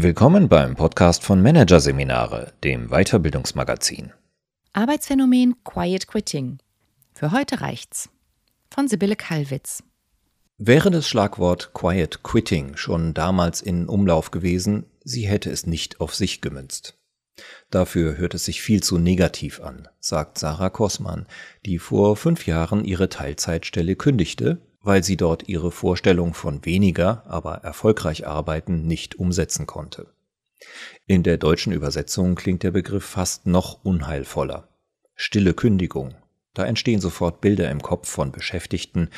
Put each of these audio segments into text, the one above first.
Willkommen beim Podcast von Managerseminare, dem Weiterbildungsmagazin. Arbeitsphänomen Quiet Quitting. Für heute reicht's. Von Sibylle Kallwitz. Wäre das Schlagwort Quiet Quitting schon damals in Umlauf gewesen, sie hätte es nicht auf sich gemünzt. Dafür hört es sich viel zu negativ an, sagt Sarah Kossmann, die vor fünf Jahren ihre Teilzeitstelle kündigte weil sie dort ihre Vorstellung von weniger, aber erfolgreich arbeiten nicht umsetzen konnte. In der deutschen Übersetzung klingt der Begriff fast noch unheilvoller. Stille Kündigung. Da entstehen sofort Bilder im Kopf von Beschäftigten,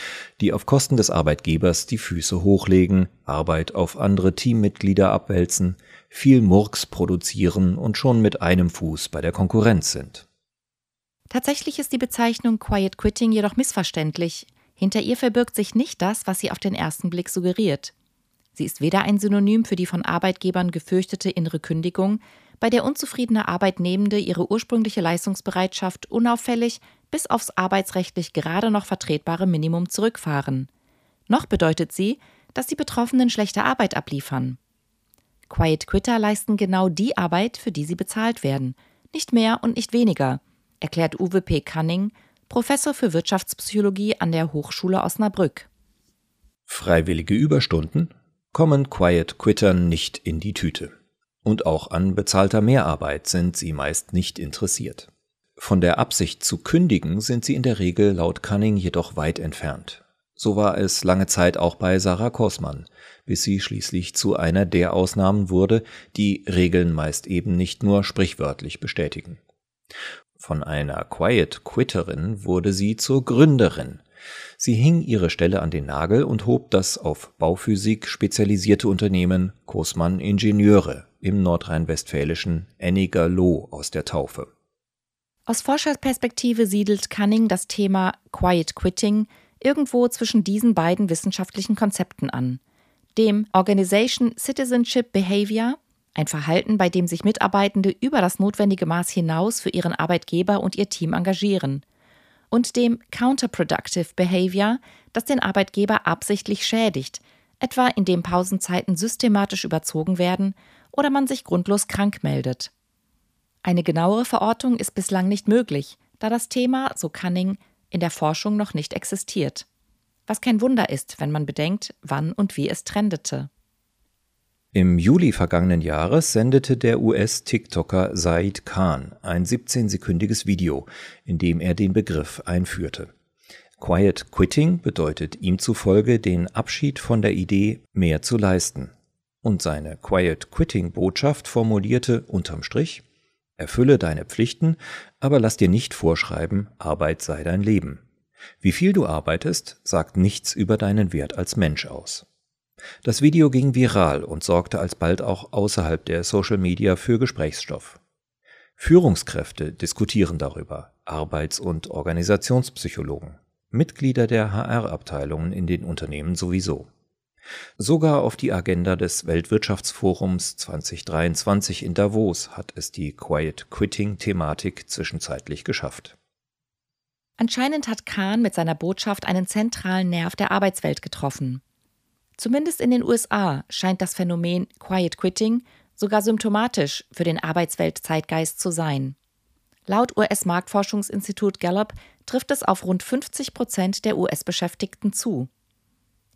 die auf Kosten des Arbeitgebers die Füße hochlegen, Arbeit auf andere Teammitglieder abwälzen, viel Murks produzieren und schon mit einem Fuß bei der Konkurrenz sind. Tatsächlich ist die Bezeichnung Quiet Quitting jedoch missverständlich. Hinter ihr verbirgt sich nicht das, was sie auf den ersten Blick suggeriert. Sie ist weder ein Synonym für die von Arbeitgebern gefürchtete innere Kündigung, bei der unzufriedene Arbeitnehmende ihre ursprüngliche Leistungsbereitschaft unauffällig bis aufs arbeitsrechtlich gerade noch vertretbare Minimum zurückfahren. Noch bedeutet sie, dass die Betroffenen schlechte Arbeit abliefern. Quiet Quitter leisten genau die Arbeit, für die sie bezahlt werden, nicht mehr und nicht weniger, erklärt Uwe P. Cunning, Professor für Wirtschaftspsychologie an der Hochschule Osnabrück. Freiwillige Überstunden kommen Quiet Quittern nicht in die Tüte. Und auch an bezahlter Mehrarbeit sind sie meist nicht interessiert. Von der Absicht zu kündigen sind sie in der Regel laut Cunning jedoch weit entfernt. So war es lange Zeit auch bei Sarah Kossmann, bis sie schließlich zu einer der Ausnahmen wurde, die Regeln meist eben nicht nur sprichwörtlich bestätigen. Von einer Quiet Quitterin wurde sie zur Gründerin. Sie hing ihre Stelle an den Nagel und hob das auf Bauphysik spezialisierte Unternehmen Kosmann Ingenieure im nordrhein-westfälischen Ennigerloh aus der Taufe. Aus Forscherperspektive siedelt Cunning das Thema Quiet Quitting irgendwo zwischen diesen beiden wissenschaftlichen Konzepten an. Dem Organization Citizenship Behavior ein Verhalten, bei dem sich Mitarbeitende über das notwendige Maß hinaus für ihren Arbeitgeber und ihr Team engagieren. Und dem Counterproductive Behavior, das den Arbeitgeber absichtlich schädigt, etwa indem Pausenzeiten systematisch überzogen werden oder man sich grundlos krank meldet. Eine genauere Verortung ist bislang nicht möglich, da das Thema, so Cunning, in der Forschung noch nicht existiert. Was kein Wunder ist, wenn man bedenkt, wann und wie es trendete. Im Juli vergangenen Jahres sendete der US-TikToker Said Khan ein 17-sekündiges Video, in dem er den Begriff einführte. Quiet Quitting bedeutet ihm zufolge den Abschied von der Idee, mehr zu leisten. Und seine Quiet Quitting Botschaft formulierte unterm Strich, erfülle deine Pflichten, aber lass dir nicht vorschreiben, Arbeit sei dein Leben. Wie viel du arbeitest, sagt nichts über deinen Wert als Mensch aus. Das Video ging viral und sorgte alsbald auch außerhalb der Social Media für Gesprächsstoff. Führungskräfte diskutieren darüber, Arbeits- und Organisationspsychologen, Mitglieder der HR-Abteilungen in den Unternehmen sowieso. Sogar auf die Agenda des Weltwirtschaftsforums 2023 in Davos hat es die Quiet Quitting-Thematik zwischenzeitlich geschafft. Anscheinend hat Kahn mit seiner Botschaft einen zentralen Nerv der Arbeitswelt getroffen. Zumindest in den USA scheint das Phänomen Quiet Quitting sogar symptomatisch für den Arbeitswelt-Zeitgeist zu sein. Laut US-Marktforschungsinstitut Gallup trifft es auf rund 50 Prozent der US-Beschäftigten zu.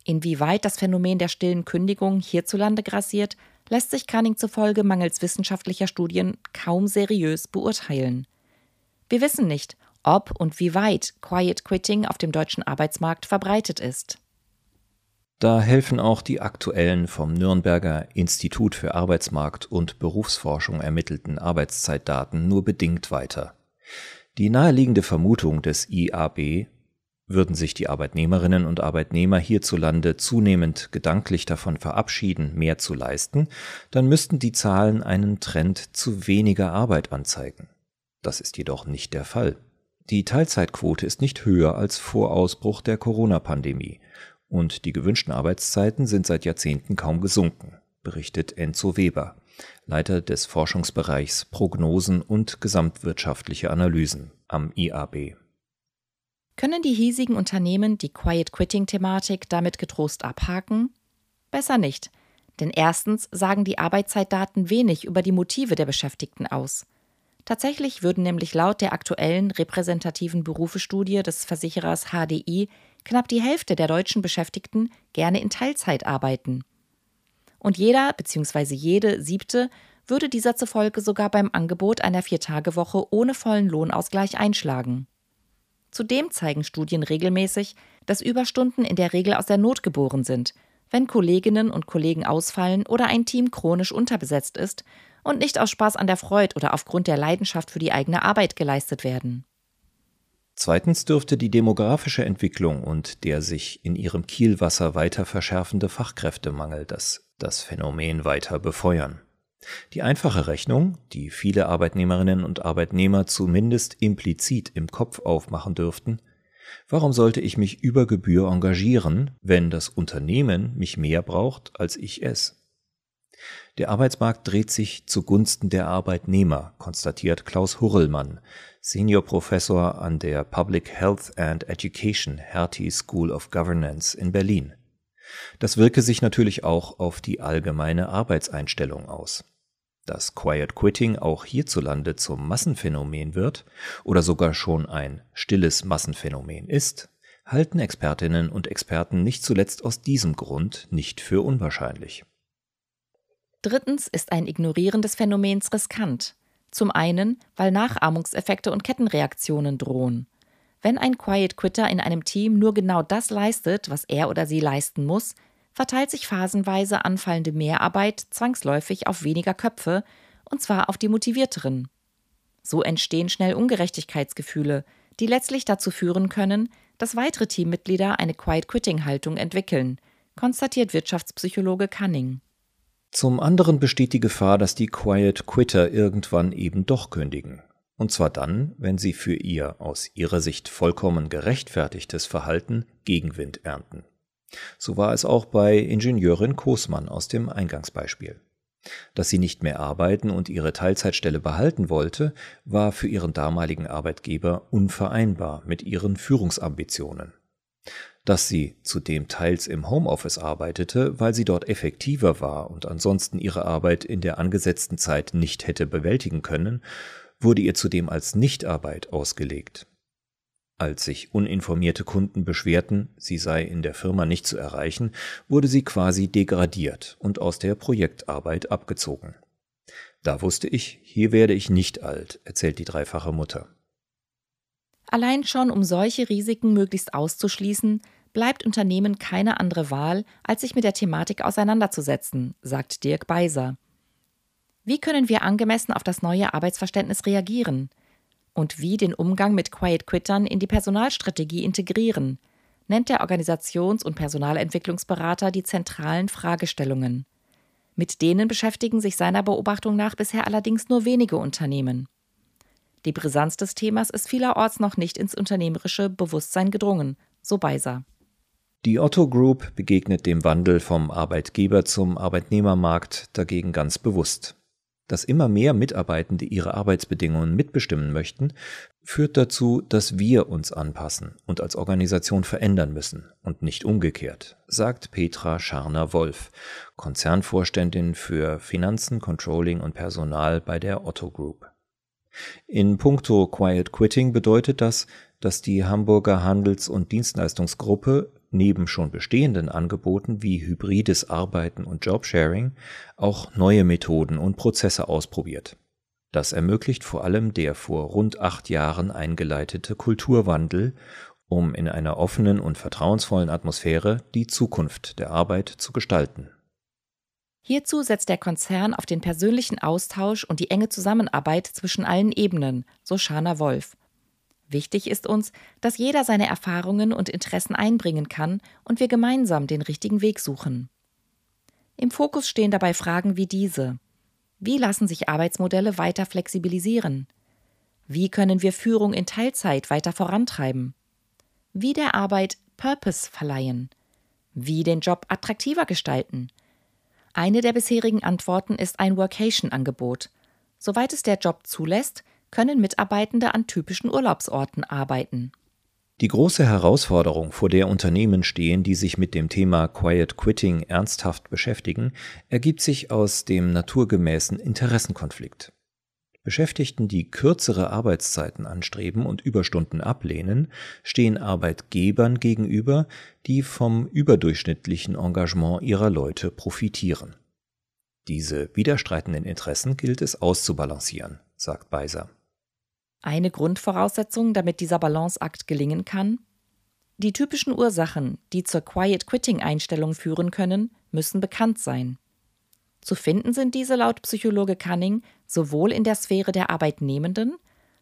Inwieweit das Phänomen der stillen Kündigung hierzulande grassiert, lässt sich Cunning zufolge mangels wissenschaftlicher Studien kaum seriös beurteilen. Wir wissen nicht, ob und wie weit Quiet Quitting auf dem deutschen Arbeitsmarkt verbreitet ist. Da helfen auch die aktuellen vom Nürnberger Institut für Arbeitsmarkt und Berufsforschung ermittelten Arbeitszeitdaten nur bedingt weiter. Die naheliegende Vermutung des IAB, würden sich die Arbeitnehmerinnen und Arbeitnehmer hierzulande zunehmend gedanklich davon verabschieden, mehr zu leisten, dann müssten die Zahlen einen Trend zu weniger Arbeit anzeigen. Das ist jedoch nicht der Fall. Die Teilzeitquote ist nicht höher als vor Ausbruch der Corona-Pandemie und die gewünschten Arbeitszeiten sind seit Jahrzehnten kaum gesunken, berichtet Enzo Weber, Leiter des Forschungsbereichs Prognosen und gesamtwirtschaftliche Analysen am IAB. Können die hiesigen Unternehmen die Quiet Quitting-Thematik damit getrost abhaken? Besser nicht, Denn erstens sagen die Arbeitszeitdaten wenig über die Motive der Beschäftigten aus. Tatsächlich würden nämlich laut der aktuellen repräsentativen Berufestudie des Versicherers HDI knapp die Hälfte der deutschen Beschäftigten gerne in Teilzeit arbeiten. Und jeder bzw. jede siebte würde dieser zufolge sogar beim Angebot einer Viertagewoche ohne vollen Lohnausgleich einschlagen. Zudem zeigen Studien regelmäßig, dass Überstunden in der Regel aus der Not geboren sind, wenn Kolleginnen und Kollegen ausfallen oder ein Team chronisch unterbesetzt ist und nicht aus Spaß an der Freude oder aufgrund der Leidenschaft für die eigene Arbeit geleistet werden. Zweitens dürfte die demografische Entwicklung und der sich in ihrem Kielwasser weiter verschärfende Fachkräftemangel das, das Phänomen weiter befeuern. Die einfache Rechnung, die viele Arbeitnehmerinnen und Arbeitnehmer zumindest implizit im Kopf aufmachen dürften, warum sollte ich mich über Gebühr engagieren, wenn das Unternehmen mich mehr braucht als ich es? Der Arbeitsmarkt dreht sich zugunsten der Arbeitnehmer, konstatiert Klaus Hurrellmann, Seniorprofessor an der Public Health and Education Hertie School of Governance in Berlin. Das wirke sich natürlich auch auf die allgemeine Arbeitseinstellung aus. Dass Quiet Quitting auch hierzulande zum Massenphänomen wird oder sogar schon ein stilles Massenphänomen ist, halten Expertinnen und Experten nicht zuletzt aus diesem Grund nicht für unwahrscheinlich. Drittens ist ein Ignorieren des Phänomens riskant. Zum einen, weil Nachahmungseffekte und Kettenreaktionen drohen. Wenn ein Quiet Quitter in einem Team nur genau das leistet, was er oder sie leisten muss, verteilt sich phasenweise anfallende Mehrarbeit zwangsläufig auf weniger Köpfe, und zwar auf die motivierteren. So entstehen schnell Ungerechtigkeitsgefühle, die letztlich dazu führen können, dass weitere Teammitglieder eine Quiet-Quitting-Haltung entwickeln, konstatiert Wirtschaftspsychologe Cunning. Zum anderen besteht die Gefahr, dass die Quiet Quitter irgendwann eben doch kündigen. Und zwar dann, wenn sie für ihr aus ihrer Sicht vollkommen gerechtfertigtes Verhalten Gegenwind ernten. So war es auch bei Ingenieurin Kosmann aus dem Eingangsbeispiel. Dass sie nicht mehr arbeiten und ihre Teilzeitstelle behalten wollte, war für ihren damaligen Arbeitgeber unvereinbar mit ihren Führungsambitionen. Dass sie zudem teils im Homeoffice arbeitete, weil sie dort effektiver war und ansonsten ihre Arbeit in der angesetzten Zeit nicht hätte bewältigen können, wurde ihr zudem als Nichtarbeit ausgelegt. Als sich uninformierte Kunden beschwerten, sie sei in der Firma nicht zu erreichen, wurde sie quasi degradiert und aus der Projektarbeit abgezogen. Da wusste ich, hier werde ich nicht alt, erzählt die dreifache Mutter. Allein schon, um solche Risiken möglichst auszuschließen, bleibt Unternehmen keine andere Wahl, als sich mit der Thematik auseinanderzusetzen, sagt Dirk Beiser. Wie können wir angemessen auf das neue Arbeitsverständnis reagieren? und wie den Umgang mit Quiet Quittern in die Personalstrategie integrieren, nennt der Organisations- und Personalentwicklungsberater die zentralen Fragestellungen. Mit denen beschäftigen sich seiner Beobachtung nach bisher allerdings nur wenige Unternehmen. Die Brisanz des Themas ist vielerorts noch nicht ins unternehmerische Bewusstsein gedrungen, so Beiser. Die Otto Group begegnet dem Wandel vom Arbeitgeber zum Arbeitnehmermarkt dagegen ganz bewusst. Dass immer mehr Mitarbeitende ihre Arbeitsbedingungen mitbestimmen möchten, führt dazu, dass wir uns anpassen und als Organisation verändern müssen und nicht umgekehrt, sagt Petra Scharner-Wolf, Konzernvorständin für Finanzen, Controlling und Personal bei der Otto Group. In puncto Quiet Quitting bedeutet das, dass die Hamburger Handels- und Dienstleistungsgruppe neben schon bestehenden Angeboten wie hybrides Arbeiten und Jobsharing auch neue Methoden und Prozesse ausprobiert. Das ermöglicht vor allem der vor rund acht Jahren eingeleitete Kulturwandel, um in einer offenen und vertrauensvollen Atmosphäre die Zukunft der Arbeit zu gestalten. Hierzu setzt der Konzern auf den persönlichen Austausch und die enge Zusammenarbeit zwischen allen Ebenen, so Shana Wolf. Wichtig ist uns, dass jeder seine Erfahrungen und Interessen einbringen kann und wir gemeinsam den richtigen Weg suchen. Im Fokus stehen dabei Fragen wie diese. Wie lassen sich Arbeitsmodelle weiter flexibilisieren? Wie können wir Führung in Teilzeit weiter vorantreiben? Wie der Arbeit Purpose verleihen? Wie den Job attraktiver gestalten? Eine der bisherigen Antworten ist ein Workation-Angebot. Soweit es der Job zulässt, können Mitarbeitende an typischen Urlaubsorten arbeiten. Die große Herausforderung, vor der Unternehmen stehen, die sich mit dem Thema Quiet Quitting ernsthaft beschäftigen, ergibt sich aus dem naturgemäßen Interessenkonflikt. Beschäftigten, die kürzere Arbeitszeiten anstreben und Überstunden ablehnen, stehen Arbeitgebern gegenüber, die vom überdurchschnittlichen Engagement ihrer Leute profitieren. Diese widerstreitenden Interessen gilt es auszubalancieren, sagt Beiser. Eine Grundvoraussetzung, damit dieser Balanceakt gelingen kann? Die typischen Ursachen, die zur Quiet Quitting Einstellung führen können, müssen bekannt sein. Zu finden sind diese laut Psychologe Cunning sowohl in der Sphäre der Arbeitnehmenden,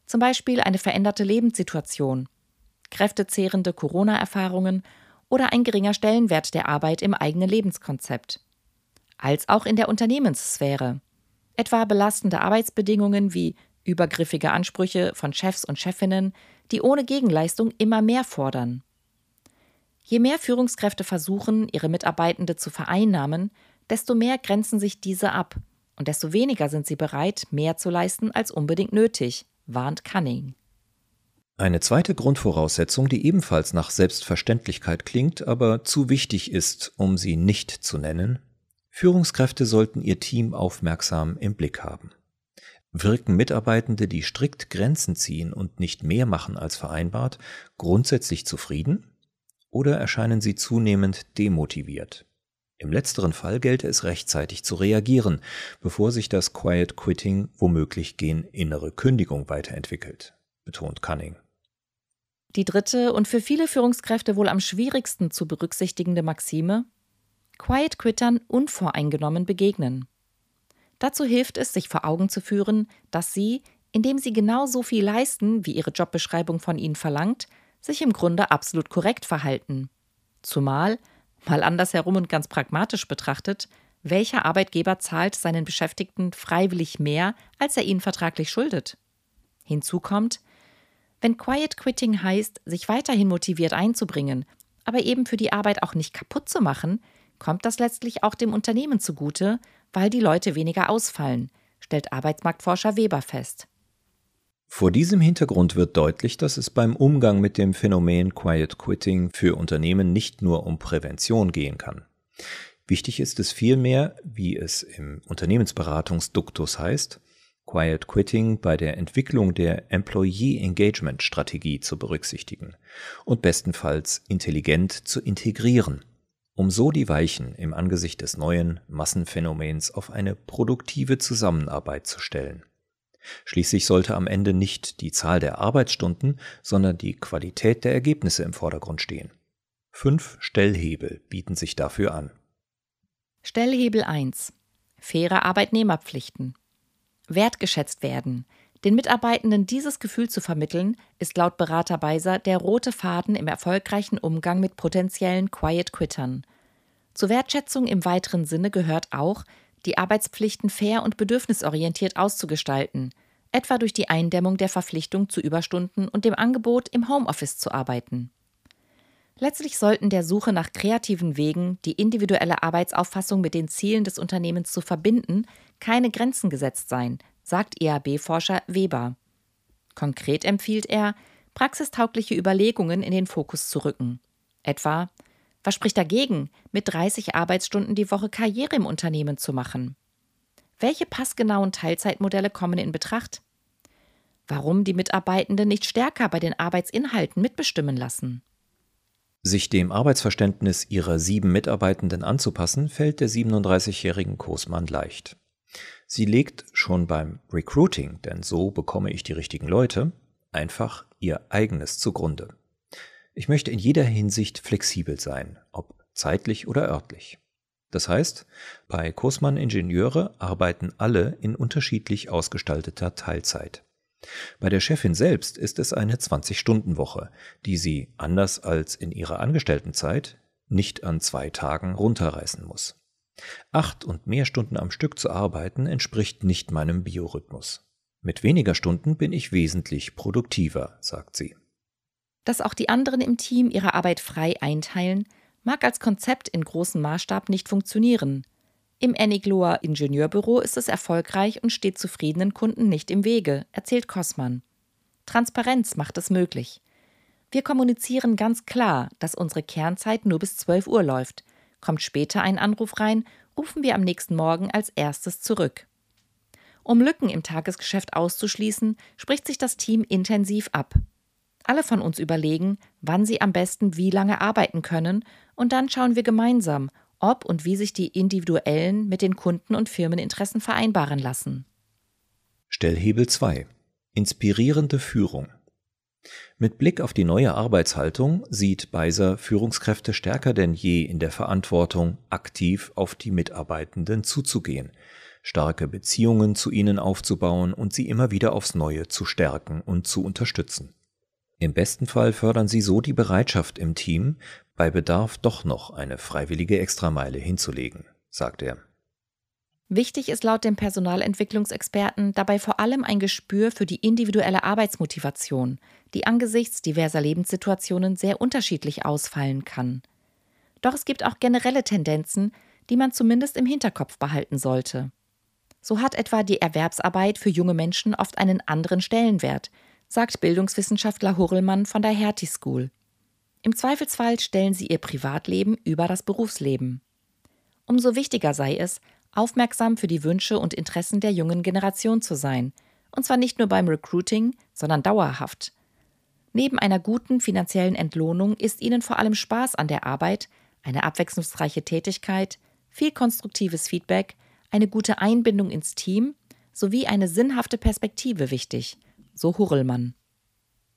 zum Beispiel eine veränderte Lebenssituation, kräftezehrende Corona-Erfahrungen oder ein geringer Stellenwert der Arbeit im eigenen Lebenskonzept, als auch in der Unternehmenssphäre, etwa belastende Arbeitsbedingungen wie übergriffige Ansprüche von Chefs und Chefinnen, die ohne Gegenleistung immer mehr fordern. Je mehr Führungskräfte versuchen, ihre Mitarbeitende zu vereinnahmen, desto mehr grenzen sich diese ab und desto weniger sind sie bereit, mehr zu leisten als unbedingt nötig, warnt Cunning. Eine zweite Grundvoraussetzung, die ebenfalls nach Selbstverständlichkeit klingt, aber zu wichtig ist, um sie nicht zu nennen, Führungskräfte sollten ihr Team aufmerksam im Blick haben. Wirken Mitarbeitende, die strikt Grenzen ziehen und nicht mehr machen als vereinbart, grundsätzlich zufrieden? Oder erscheinen sie zunehmend demotiviert? Im letzteren Fall gelte es rechtzeitig zu reagieren, bevor sich das Quiet Quitting womöglich gen innere Kündigung weiterentwickelt, betont Cunning. Die dritte und für viele Führungskräfte wohl am schwierigsten zu berücksichtigende Maxime Quiet Quittern unvoreingenommen begegnen. Dazu hilft es, sich vor Augen zu führen, dass sie, indem sie genau so viel leisten, wie ihre Jobbeschreibung von ihnen verlangt, sich im Grunde absolut korrekt verhalten. Zumal, mal andersherum und ganz pragmatisch betrachtet, welcher Arbeitgeber zahlt seinen Beschäftigten freiwillig mehr, als er ihnen vertraglich schuldet? Hinzu kommt, wenn Quiet Quitting heißt, sich weiterhin motiviert einzubringen, aber eben für die Arbeit auch nicht kaputt zu machen, kommt das letztlich auch dem Unternehmen zugute, weil die Leute weniger ausfallen, stellt Arbeitsmarktforscher Weber fest. Vor diesem Hintergrund wird deutlich, dass es beim Umgang mit dem Phänomen Quiet Quitting für Unternehmen nicht nur um Prävention gehen kann. Wichtig ist es vielmehr, wie es im Unternehmensberatungsduktus heißt, Quiet Quitting bei der Entwicklung der Employee Engagement Strategie zu berücksichtigen und bestenfalls intelligent zu integrieren um so die Weichen im Angesicht des neuen Massenphänomens auf eine produktive Zusammenarbeit zu stellen. Schließlich sollte am Ende nicht die Zahl der Arbeitsstunden, sondern die Qualität der Ergebnisse im Vordergrund stehen. Fünf Stellhebel bieten sich dafür an. Stellhebel 1. Faire Arbeitnehmerpflichten. Wertgeschätzt werden. Den Mitarbeitenden dieses Gefühl zu vermitteln, ist laut Berater Beiser der rote Faden im erfolgreichen Umgang mit potenziellen Quiet Quittern. Zur Wertschätzung im weiteren Sinne gehört auch, die Arbeitspflichten fair und bedürfnisorientiert auszugestalten, etwa durch die Eindämmung der Verpflichtung zu Überstunden und dem Angebot, im Homeoffice zu arbeiten. Letztlich sollten der Suche nach kreativen Wegen, die individuelle Arbeitsauffassung mit den Zielen des Unternehmens zu verbinden, keine Grenzen gesetzt sein, sagt EAB-Forscher Weber. Konkret empfiehlt er, praxistaugliche Überlegungen in den Fokus zu rücken. Etwa, was spricht dagegen, mit 30 Arbeitsstunden die Woche Karriere im Unternehmen zu machen? Welche passgenauen Teilzeitmodelle kommen in Betracht? Warum die Mitarbeitenden nicht stärker bei den Arbeitsinhalten mitbestimmen lassen? Sich dem Arbeitsverständnis ihrer sieben Mitarbeitenden anzupassen, fällt der 37-jährigen Kosmann leicht. Sie legt schon beim Recruiting, denn so bekomme ich die richtigen Leute, einfach ihr eigenes zugrunde. Ich möchte in jeder Hinsicht flexibel sein, ob zeitlich oder örtlich. Das heißt, bei Kosmann Ingenieure arbeiten alle in unterschiedlich ausgestalteter Teilzeit. Bei der Chefin selbst ist es eine 20-Stunden-Woche, die sie, anders als in ihrer Angestelltenzeit, nicht an zwei Tagen runterreißen muss. Acht und mehr Stunden am Stück zu arbeiten entspricht nicht meinem Biorhythmus. Mit weniger Stunden bin ich wesentlich produktiver, sagt sie. Dass auch die anderen im Team ihre Arbeit frei einteilen, mag als Konzept in großem Maßstab nicht funktionieren. Im Enigloa Ingenieurbüro ist es erfolgreich und steht zufriedenen Kunden nicht im Wege, erzählt Kossmann. Transparenz macht es möglich. Wir kommunizieren ganz klar, dass unsere Kernzeit nur bis 12 Uhr läuft. Kommt später ein Anruf rein, rufen wir am nächsten Morgen als erstes zurück. Um Lücken im Tagesgeschäft auszuschließen, spricht sich das Team intensiv ab. Alle von uns überlegen, wann sie am besten wie lange arbeiten können, und dann schauen wir gemeinsam, ob und wie sich die individuellen mit den Kunden- und Firmeninteressen vereinbaren lassen. Stellhebel 2 Inspirierende Führung mit Blick auf die neue Arbeitshaltung sieht Beiser Führungskräfte stärker denn je in der Verantwortung, aktiv auf die Mitarbeitenden zuzugehen, starke Beziehungen zu ihnen aufzubauen und sie immer wieder aufs Neue zu stärken und zu unterstützen. Im besten Fall fördern sie so die Bereitschaft im Team, bei Bedarf doch noch eine freiwillige Extrameile hinzulegen, sagt er. Wichtig ist laut dem Personalentwicklungsexperten dabei vor allem ein Gespür für die individuelle Arbeitsmotivation, die angesichts diverser Lebenssituationen sehr unterschiedlich ausfallen kann. Doch es gibt auch generelle Tendenzen, die man zumindest im Hinterkopf behalten sollte. So hat etwa die Erwerbsarbeit für junge Menschen oft einen anderen Stellenwert, sagt Bildungswissenschaftler Hurlmann von der Hertie School. Im Zweifelsfall stellen sie ihr Privatleben über das Berufsleben. Umso wichtiger sei es, aufmerksam für die Wünsche und Interessen der jungen Generation zu sein, und zwar nicht nur beim Recruiting, sondern dauerhaft. Neben einer guten finanziellen Entlohnung ist ihnen vor allem Spaß an der Arbeit, eine abwechslungsreiche Tätigkeit, viel konstruktives Feedback, eine gute Einbindung ins Team sowie eine sinnhafte Perspektive wichtig, so Hurrellmann.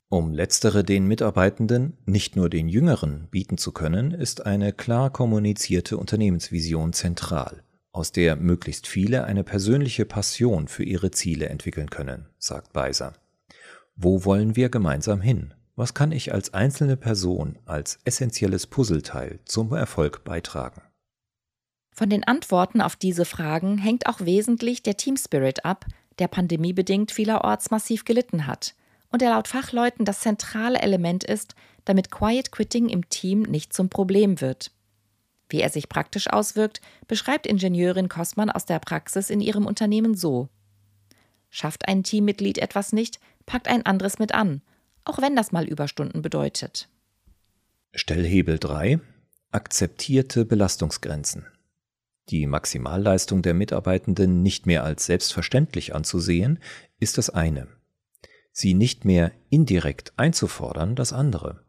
Um letztere den Mitarbeitenden, nicht nur den Jüngeren, bieten zu können, ist eine klar kommunizierte Unternehmensvision zentral aus der möglichst viele eine persönliche Passion für ihre Ziele entwickeln können, sagt Beiser. Wo wollen wir gemeinsam hin? Was kann ich als einzelne Person, als essentielles Puzzleteil zum Erfolg beitragen? Von den Antworten auf diese Fragen hängt auch wesentlich der Team Spirit ab, der pandemiebedingt vielerorts massiv gelitten hat und der laut Fachleuten das zentrale Element ist, damit Quiet Quitting im Team nicht zum Problem wird. Wie er sich praktisch auswirkt, beschreibt Ingenieurin Kossmann aus der Praxis in ihrem Unternehmen so. Schafft ein Teammitglied etwas nicht, packt ein anderes mit an, auch wenn das mal Überstunden bedeutet. Stellhebel 3 Akzeptierte Belastungsgrenzen. Die Maximalleistung der Mitarbeitenden nicht mehr als selbstverständlich anzusehen, ist das eine. Sie nicht mehr indirekt einzufordern, das andere.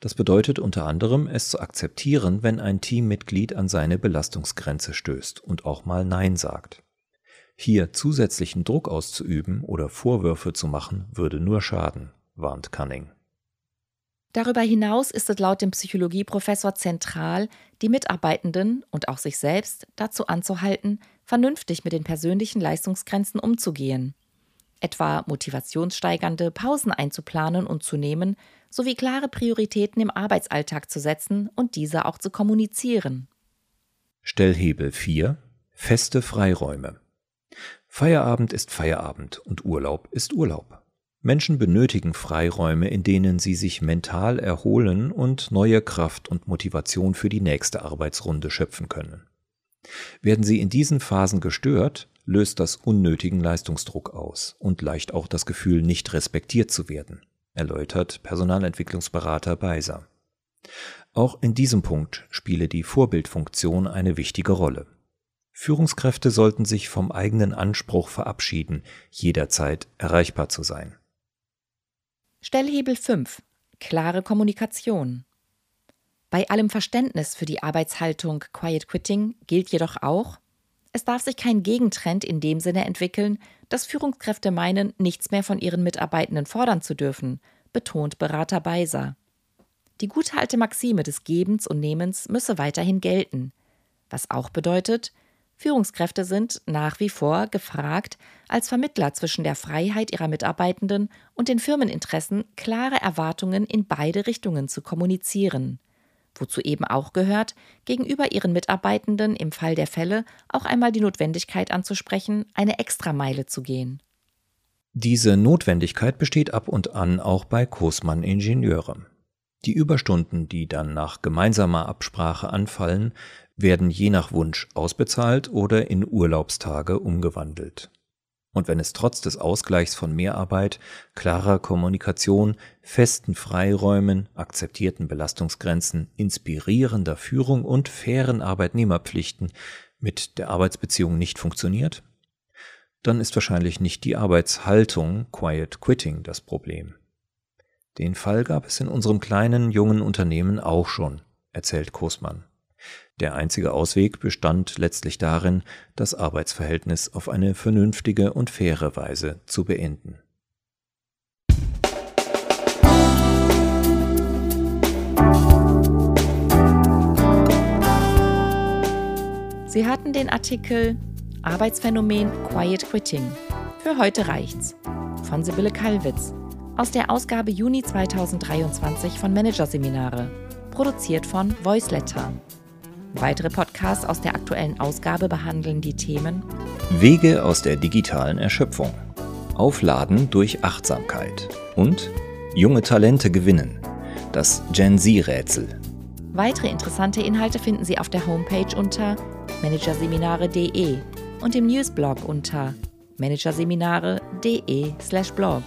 Das bedeutet unter anderem, es zu akzeptieren, wenn ein Teammitglied an seine Belastungsgrenze stößt und auch mal Nein sagt. Hier zusätzlichen Druck auszuüben oder Vorwürfe zu machen, würde nur schaden, warnt Cunning. Darüber hinaus ist es laut dem Psychologieprofessor zentral, die Mitarbeitenden und auch sich selbst dazu anzuhalten, vernünftig mit den persönlichen Leistungsgrenzen umzugehen etwa motivationssteigernde Pausen einzuplanen und zu nehmen, sowie klare Prioritäten im Arbeitsalltag zu setzen und diese auch zu kommunizieren. Stellhebel 4 Feste Freiräume Feierabend ist Feierabend und Urlaub ist Urlaub. Menschen benötigen Freiräume, in denen sie sich mental erholen und neue Kraft und Motivation für die nächste Arbeitsrunde schöpfen können. Werden sie in diesen Phasen gestört, löst das unnötigen Leistungsdruck aus und leicht auch das Gefühl, nicht respektiert zu werden, erläutert Personalentwicklungsberater Beiser. Auch in diesem Punkt spiele die Vorbildfunktion eine wichtige Rolle. Führungskräfte sollten sich vom eigenen Anspruch verabschieden, jederzeit erreichbar zu sein. Stellhebel 5. Klare Kommunikation. Bei allem Verständnis für die Arbeitshaltung Quiet Quitting gilt jedoch auch, es darf sich kein Gegentrend in dem Sinne entwickeln, dass Führungskräfte meinen, nichts mehr von ihren Mitarbeitenden fordern zu dürfen, betont Berater Beiser. Die gute alte Maxime des Gebens und Nehmens müsse weiterhin gelten, was auch bedeutet, Führungskräfte sind nach wie vor gefragt, als Vermittler zwischen der Freiheit ihrer Mitarbeitenden und den Firmeninteressen klare Erwartungen in beide Richtungen zu kommunizieren wozu eben auch gehört, gegenüber ihren Mitarbeitenden im Fall der Fälle auch einmal die Notwendigkeit anzusprechen, eine Extrameile zu gehen. Diese Notwendigkeit besteht ab und an auch bei Kursmann Ingenieure. Die Überstunden, die dann nach gemeinsamer Absprache anfallen, werden je nach Wunsch ausbezahlt oder in Urlaubstage umgewandelt. Und wenn es trotz des Ausgleichs von Mehrarbeit, klarer Kommunikation, festen Freiräumen, akzeptierten Belastungsgrenzen, inspirierender Führung und fairen Arbeitnehmerpflichten mit der Arbeitsbeziehung nicht funktioniert, dann ist wahrscheinlich nicht die Arbeitshaltung Quiet Quitting das Problem. Den Fall gab es in unserem kleinen jungen Unternehmen auch schon, erzählt Kosmann. Der einzige Ausweg bestand letztlich darin, das Arbeitsverhältnis auf eine vernünftige und faire Weise zu beenden. Sie hatten den Artikel Arbeitsphänomen Quiet Quitting. Für heute reicht's. Von Sibylle Kallwitz. Aus der Ausgabe Juni 2023 von Managerseminare. Produziert von Voiceletter. Weitere Podcasts aus der aktuellen Ausgabe behandeln die Themen Wege aus der digitalen Erschöpfung, Aufladen durch Achtsamkeit und junge Talente gewinnen, das Gen Z-Rätsel. Weitere interessante Inhalte finden Sie auf der Homepage unter managerseminare.de und im Newsblog unter managerseminare.de/blog.